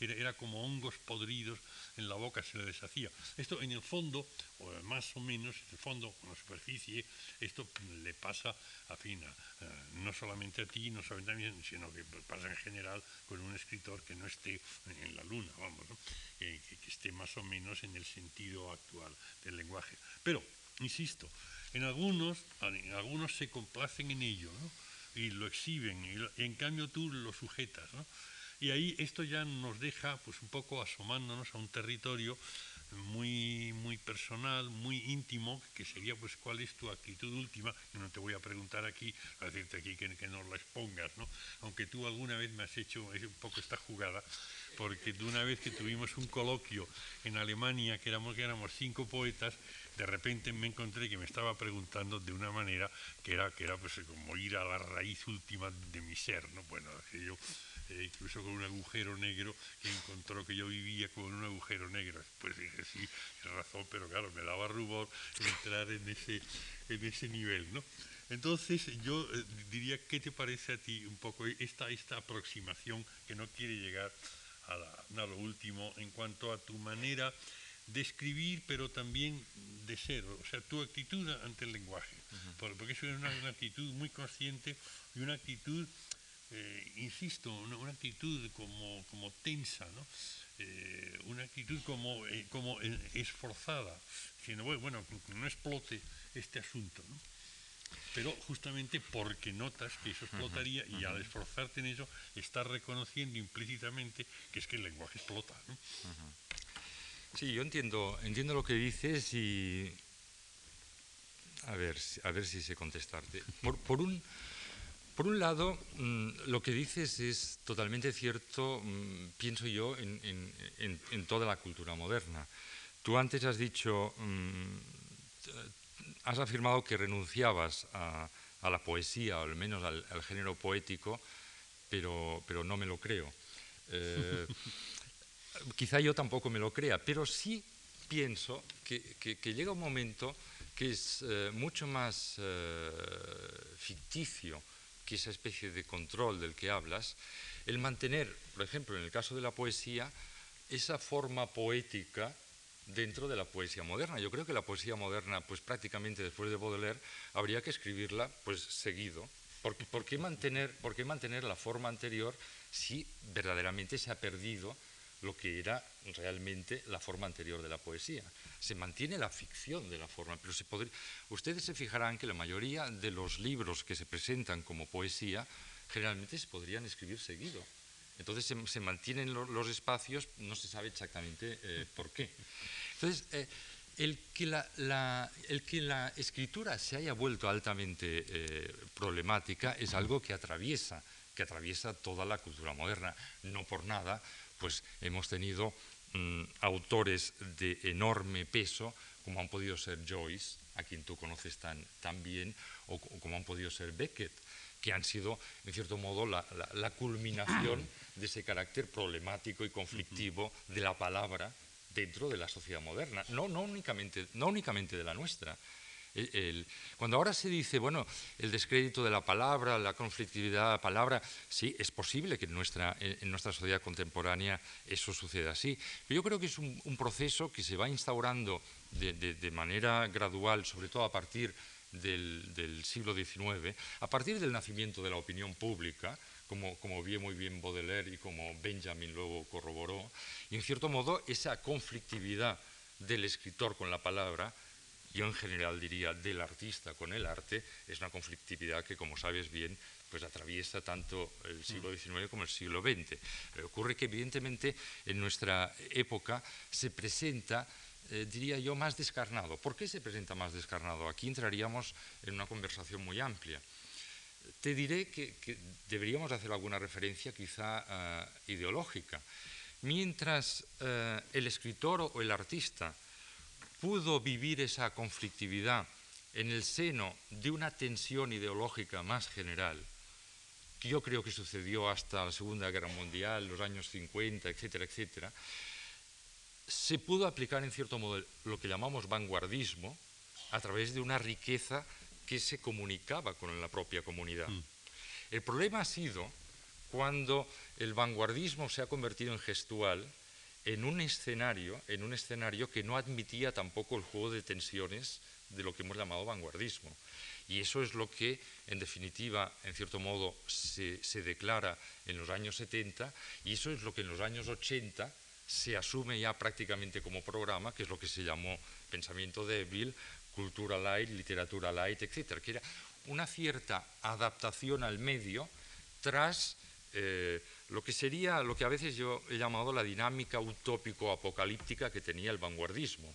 [SPEAKER 2] era, era, como hongos podridos en la boca, se le deshacía. Esto en el fondo, o más o menos, en el fondo, con la superficie, esto le pasa a fin, eh, no solamente a ti, no solamente a mí, sino que pasa en general con un escritor que no esté en la luna, vamos, que, que esté más o menos en el sentido actual del lenguaje. Pero, insisto, en algunos, en algunos se complacen en ello, ¿no? Y lo exhiben, y, en cambio tú lo sujetas. ¿no? Y ahí esto ya nos deja pues un poco asomándonos a un territorio muy, muy personal, muy íntimo, que sería pues cuál es tu actitud última, no te voy a preguntar aquí, a decirte aquí que, que no la expongas, ¿no? aunque tú alguna vez me has hecho un poco esta jugada, porque de una vez que tuvimos un coloquio en Alemania, que éramos, que éramos cinco poetas, de repente me encontré que me estaba preguntando de una manera que era, que era pues como ir a la raíz última de mi ser, ¿no? Bueno, yo eh, incluso con un agujero negro que encontró que yo vivía con un agujero negro. Pues dije, sí, razón, pero claro, me daba rubor entrar en ese, en ese nivel, ¿no? Entonces yo eh, diría, ¿qué te parece a ti un poco esta, esta aproximación que no quiere llegar a, a lo último en cuanto a tu manera de escribir, pero también de ser, o sea, tu actitud ante el lenguaje, porque eso es una, actitud muy consciente y una actitud, eh, insisto, una, actitud como, como tensa, ¿no? Eh, una actitud como, eh, como esforzada, sino bueno, que no explote este asunto, ¿no? pero justamente porque notas que eso explotaría y al esforzarte en eso estás reconociendo implícitamente que es que el lenguaje explota. ¿no?
[SPEAKER 3] Sí, yo entiendo, entiendo lo que dices y A ver, a ver si sé contestarte. Por, un, por un lado, mm, lo que dices es totalmente cierto, mm, pienso yo, en, en, toda la cultura moderna. Tú antes has dicho, mm, has afirmado que renunciabas a, a, la poesía, o al menos al, género poético, pero, pero, no me lo creo. Eh, [laughs] quizá yo tampoco me lo crea, pero sí pienso que, llega un momento que es eh, mucho más eh, ficticio que esa especie de control del que hablas, el mantener, por ejemplo, en el caso de la poesía, esa forma poética dentro de la poesía moderna. Yo creo que la poesía moderna, pues prácticamente después de Baudelaire, habría que escribirla pues seguido. ¿Por qué mantener, por qué mantener la forma anterior si verdaderamente se ha perdido lo que era realmente la forma anterior de la poesía. Se mantiene la ficción de la forma, pero se ustedes se fijarán que la mayoría de los libros que se presentan como poesía generalmente se podrían escribir seguido. Entonces se, mantienen los espacios, no se sabe exactamente eh, por qué. Entonces, eh, el, que la, el, que la, escritura se haya vuelto altamente eh, problemática es algo que atraviesa, que atraviesa toda la cultura moderna. No por nada pues hemos tenido mm, autores de enorme peso, como han podido ser Joyce, a quien tú conoces tan, bien, o, como han podido ser Beckett, que han sido, en cierto modo, la, culminación [clears throat] de ese carácter problemático y conflictivo de la palabra dentro de la sociedad moderna, no, no, únicamente, no únicamente de la nuestra, cuando ahora se dice, bueno, el descrédito de la palabra, la conflictividad de la palabra, sí, es posible que en nuestra, en nuestra sociedad contemporánea eso suceda así. Pero yo creo que es un, proceso que se va instaurando de, manera gradual, sobre todo a partir del, siglo XIX, a partir del nacimiento de la opinión pública, como, como vio muy bien Baudelaire y como Benjamin luego corroboró, y en cierto modo esa conflictividad del escritor con la palabra yo en general diría del artista con el arte, es una conflictividad que, como sabes bien, pues atraviesa tanto el siglo XIX como el siglo XX. Pero ocurre que, evidentemente, en nuestra época se presenta eh, diría yo, más descarnado. ¿Por qué se presenta más descarnado? Aquí entraríamos en una conversación muy amplia. Te diré que, deberíamos hacer alguna referencia quizá eh, ideológica. Mientras eh, el escritor o el artista pudo vivir esa conflictividad en el seno de una tensión ideológica más general, que yo creo que sucedió hasta la Segunda Guerra Mundial, los años 50, etcétera, etcétera, se pudo aplicar en cierto modo lo que llamamos vanguardismo a través de una riqueza que se comunicaba con la propia comunidad. Mm. El problema ha sido cuando el vanguardismo se ha convertido en gestual, en un escenario, en un escenario que no admitía tampoco el juego de tensiones de lo que hemos llamado vanguardismo. Y eso es lo que, en definitiva, en cierto modo, se, declara en los años 70 y eso es lo que en los años 80 se asume ya prácticamente como programa, que es lo que se llamó pensamiento débil, cultura light, literatura light, etc. Que era una cierta adaptación al medio tras eh, lo que sería lo que a veces yo he llamado la dinámica utópico-apocalíptica que tenía el vanguardismo,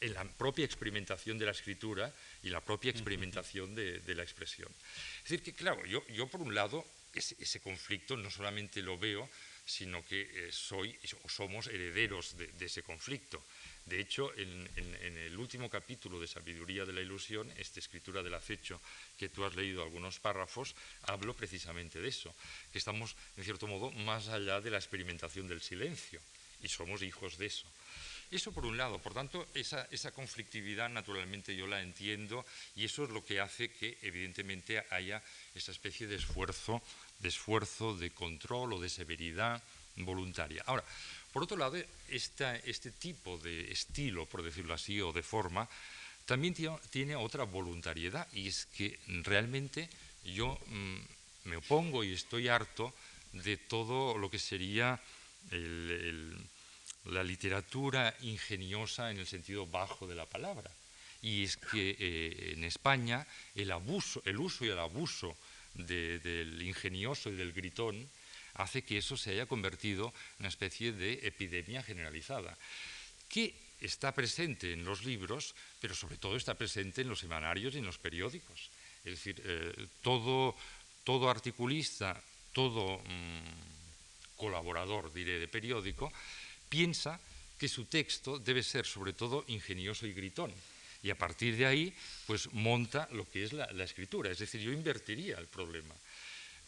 [SPEAKER 3] en la propia experimentación de la escritura y la propia experimentación de, la expresión. Es decir, que claro, yo, yo por un lado ese, conflicto no solamente lo veo, sino que eh, soy o somos herederos de ese conflicto. De hecho, en, el último capítulo de Sabiduría de la Ilusión, esta escritura del acecho que tú has leído algunos párrafos, hablo precisamente de eso, que estamos, en cierto modo, más allá de la experimentación del silencio y somos hijos de eso. Eso por un lado, por tanto, esa, esa, conflictividad naturalmente yo la entiendo y eso es lo que hace que evidentemente haya esa especie de esfuerzo, de esfuerzo, de control o de severidad voluntaria. Ahora, por otro lado, este tipo de estilo, por decirlo así, o de forma, también tiene otra voluntariedad y es que realmente yo mm, me opongo y estoy harto de todo lo que sería la literatura ingeniosa en el sentido bajo de la palabra. Y es que eh, en España el abuso, el uso y el abuso del ingenioso y del gritón hace que eso se haya convertido en una especie de epidemia generalizada, que está presente en los libros, pero sobre todo está presente en los semanarios y en los periódicos. Es decir, eh, todo, todo articulista, todo mm, colaborador, diré, de periódico, piensa que su texto debe ser sobre todo ingenioso y gritón. Y a partir de ahí, pues monta lo que es la, la escritura. Es decir, yo invertiría el problema.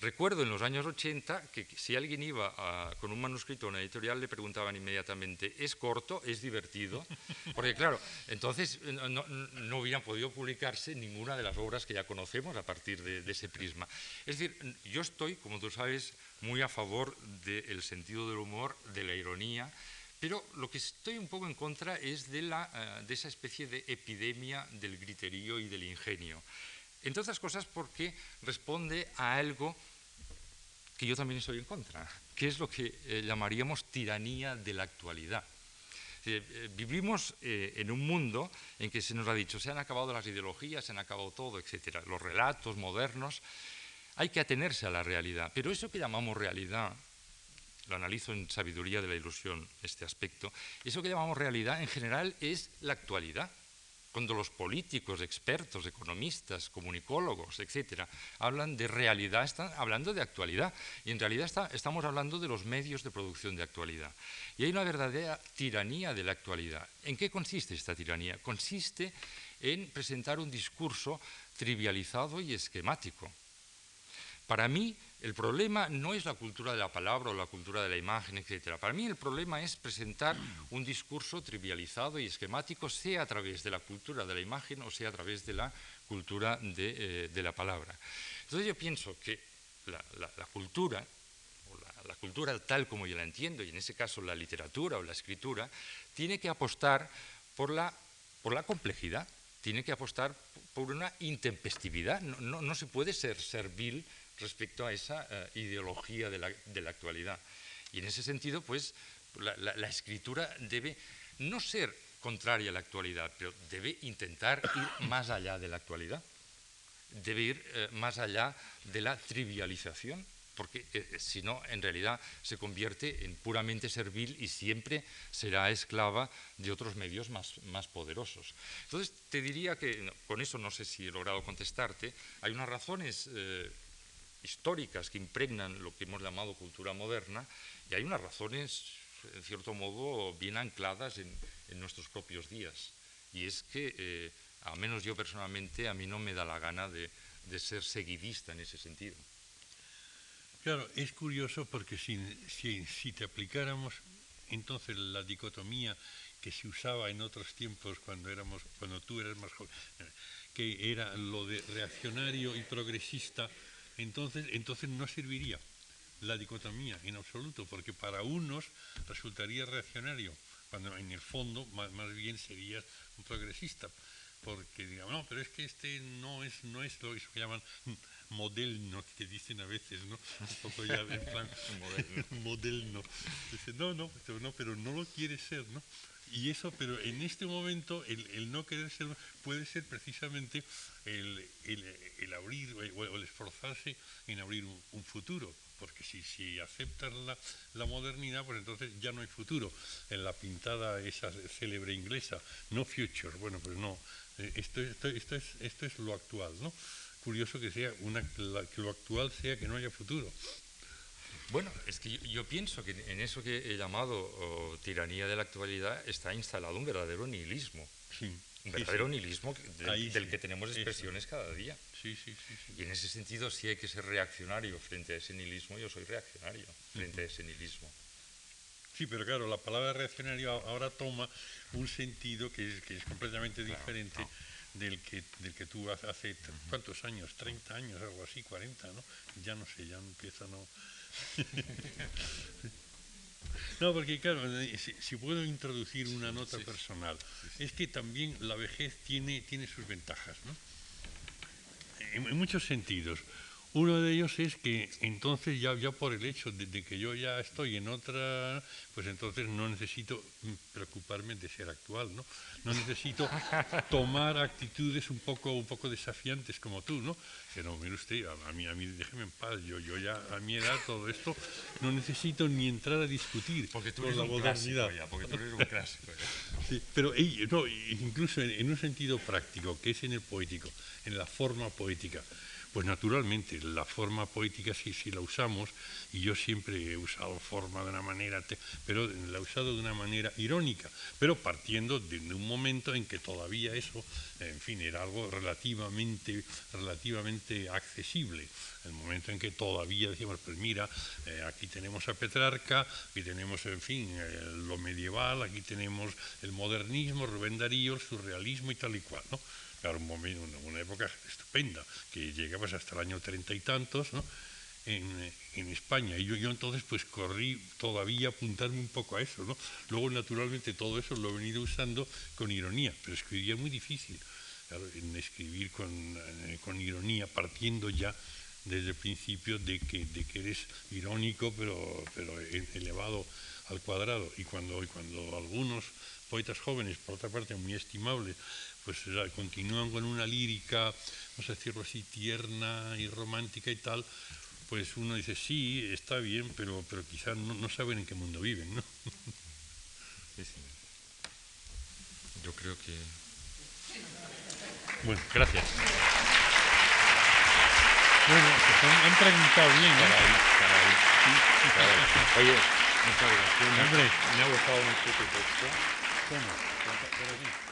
[SPEAKER 3] Recuerdo en los años 80 que si alguien iba con un manuscrito a una editorial le preguntaban inmediatamente, ¿es corto? ¿Es divertido? Porque claro, entonces eh, no, no, hubieran podido publicarse ninguna de las obras que ya conocemos a partir de, ese prisma. Es decir, yo estoy, como tú sabes, muy a favor del sentido del humor, de la ironía, pero lo que estoy un poco en contra es de, la, eh, de esa especie de epidemia del griterío y del ingenio. Entre otras cosas porque responde a algo que yo también estoy en contra, que es lo que eh, llamaríamos tiranía de la actualidad. Eh, vivimos eh, en un mundo en que se nos ha dicho, se han acabado las ideologías, se han acabado todo, etc. Los relatos modernos, hay que atenerse a la realidad. Pero eso que llamamos realidad, lo analizo en Sabiduría de la Ilusión, este aspecto, eso que llamamos realidad en general es la actualidad cuando los políticos, expertos, economistas, comunicólogos, etcétera, hablan de realidad, están hablando de actualidad. Y en realidad estamos hablando de los medios de producción de actualidad. Y hay una verdadera tiranía de la actualidad. ¿En qué consiste esta tiranía? Consiste en presentar un discurso trivializado y esquemático. Para mí, el problema no es la cultura de la palabra o la cultura de la imagen, etc. Para mí el problema es presentar un discurso trivializado y esquemático, sea a través de la cultura de la imagen o sea a través de la cultura de, eh, la palabra. Entonces yo pienso que la, cultura, o la, cultura tal como yo la entiendo, y en ese caso la literatura o la escritura, tiene que apostar por la, por la complejidad, tiene que apostar por una intempestividad. No, no se puede ser servil respecto a esa eh, ideología de la, actualidad. Y en ese sentido, pues, la, escritura debe no ser contraria a la actualidad, pero debe intentar ir más allá de la actualidad, debe ir eh, más allá de la trivialización, porque eh, si no, en realidad se convierte en puramente servil y siempre será esclava de otros medios más, más poderosos. Entonces, te diría que, con eso no sé si he logrado contestarte, hay unas razones históricas que impregnan lo que hemos llamado cultura moderna y hay unas razones, en cierto modo, bien ancladas en, nuestros propios días. Y es que, eh, al menos yo personalmente, a mí no me da la gana de, ser seguidista en ese sentido.
[SPEAKER 2] Claro, es curioso porque si, si, te aplicáramos entonces la dicotomía que se usaba en otros tiempos cuando éramos cuando tú eras más joven que era lo de reaccionario y progresista entonces, entonces no serviría la dicotomía en absoluto, porque para unos resultaría reaccionario, cuando en el fondo más, bien serías un progresista, porque digamos, no, pero es que este no es, no es lo que se llaman [laughs] modelno, que dicen a veces, ¿no? Un poco ya en plan, [laughs] modelno. [laughs] no, no, no, pero no lo quiere ser, ¿no? Y eso, pero en este momento el, no querer ser puede ser precisamente el, el, abrir o el esforzarse en abrir un, futuro, porque si, si aceptas la, la, modernidad, pues entonces ya no hay futuro. En la pintada esa célebre inglesa, no future, bueno, pues no, eh, esto, esto, esto, es, esto es lo actual, ¿no? Curioso que, sea una, que lo actual sea que no haya futuro.
[SPEAKER 3] Bueno, es que yo, pienso que en eso que he llamado tiranía de la actualidad está instalado un verdadero nihilismo. un verdadero nihilismo del, que tenemos expresiones cada día.
[SPEAKER 2] Sí, sí,
[SPEAKER 3] y en ese sentido, si hay que ser reaccionario frente a ese nihilismo, yo soy reaccionario frente a ese nihilismo.
[SPEAKER 2] Sí, pero claro, la palabra reaccionario ahora toma un sentido que es, que es completamente diferente del que, del que tú hace, ¿cuántos años? 30 años, algo así, 40, ¿no? Ya no sé, ya empieza, ¿no? [laughs] No, porque claro, si, puedo introducir una nota personal, es que también la vejez tiene, tiene sus ventajas, ¿no? En, muchos sentidos. Uno de ellos es que entonces ya, ya por el hecho de, que yo ya estoy en otra, pues entonces no necesito preocuparme de ser actual, ¿no? No necesito [laughs] tomar actitudes un poco, un poco desafiantes como tú, ¿no? Que no, mire usted, a, mí, a mí déjeme en paz, yo, yo ya a mi edad todo esto no necesito ni entrar a discutir
[SPEAKER 3] porque tú eres la un modernidad. Ya, porque tú eres un clásico.
[SPEAKER 2] sí, pero no, incluso en un sentido práctico, que es en el poético, en la forma poética. Pues naturalmente, la forma poética sí, sí la usamos, y yo siempre he usado forma de una manera, pero la he usado de una manera irónica, pero partiendo de, un momento en que todavía eso, en fin, era algo relativamente, relativamente accesible. El momento en que todavía decíamos, pues mira, eh, aquí tenemos a Petrarca, aquí tenemos, en fin, eh, lo medieval, aquí tenemos el modernismo, Rubén Darío, el surrealismo y tal y cual, ¿no? Claro, un momento, una, época estupenda, que llega pues, hasta el año treinta y tantos, ¿no? En, en, España. Y yo, yo, entonces pues corrí todavía apuntarme un poco a eso, ¿no? Luego naturalmente todo eso lo he venido usando con ironía, pero escribía muy difícil, claro, en escribir con, eh, con, ironía, partiendo ya desde el principio de que, de que eres irónico, pero, pero elevado al cuadrado. Y cuando, y cuando algunos poetas jóvenes, por otra parte muy estimables, pues continúan con una lírica, vamos a decirlo así, tierna y romántica y tal, pues uno dice, sí, está bien, pero, pero quizás no, saben en qué mundo viven, ¿no?
[SPEAKER 3] Sí, sí. Yo creo que...
[SPEAKER 2] Bueno,
[SPEAKER 3] gracias.
[SPEAKER 2] Bueno, pues han, preguntado bien, ¿no?
[SPEAKER 1] Oye, muchas gracias.
[SPEAKER 2] Hombre,
[SPEAKER 1] me ha gustado mucho tu texto.
[SPEAKER 2] ¿Cómo?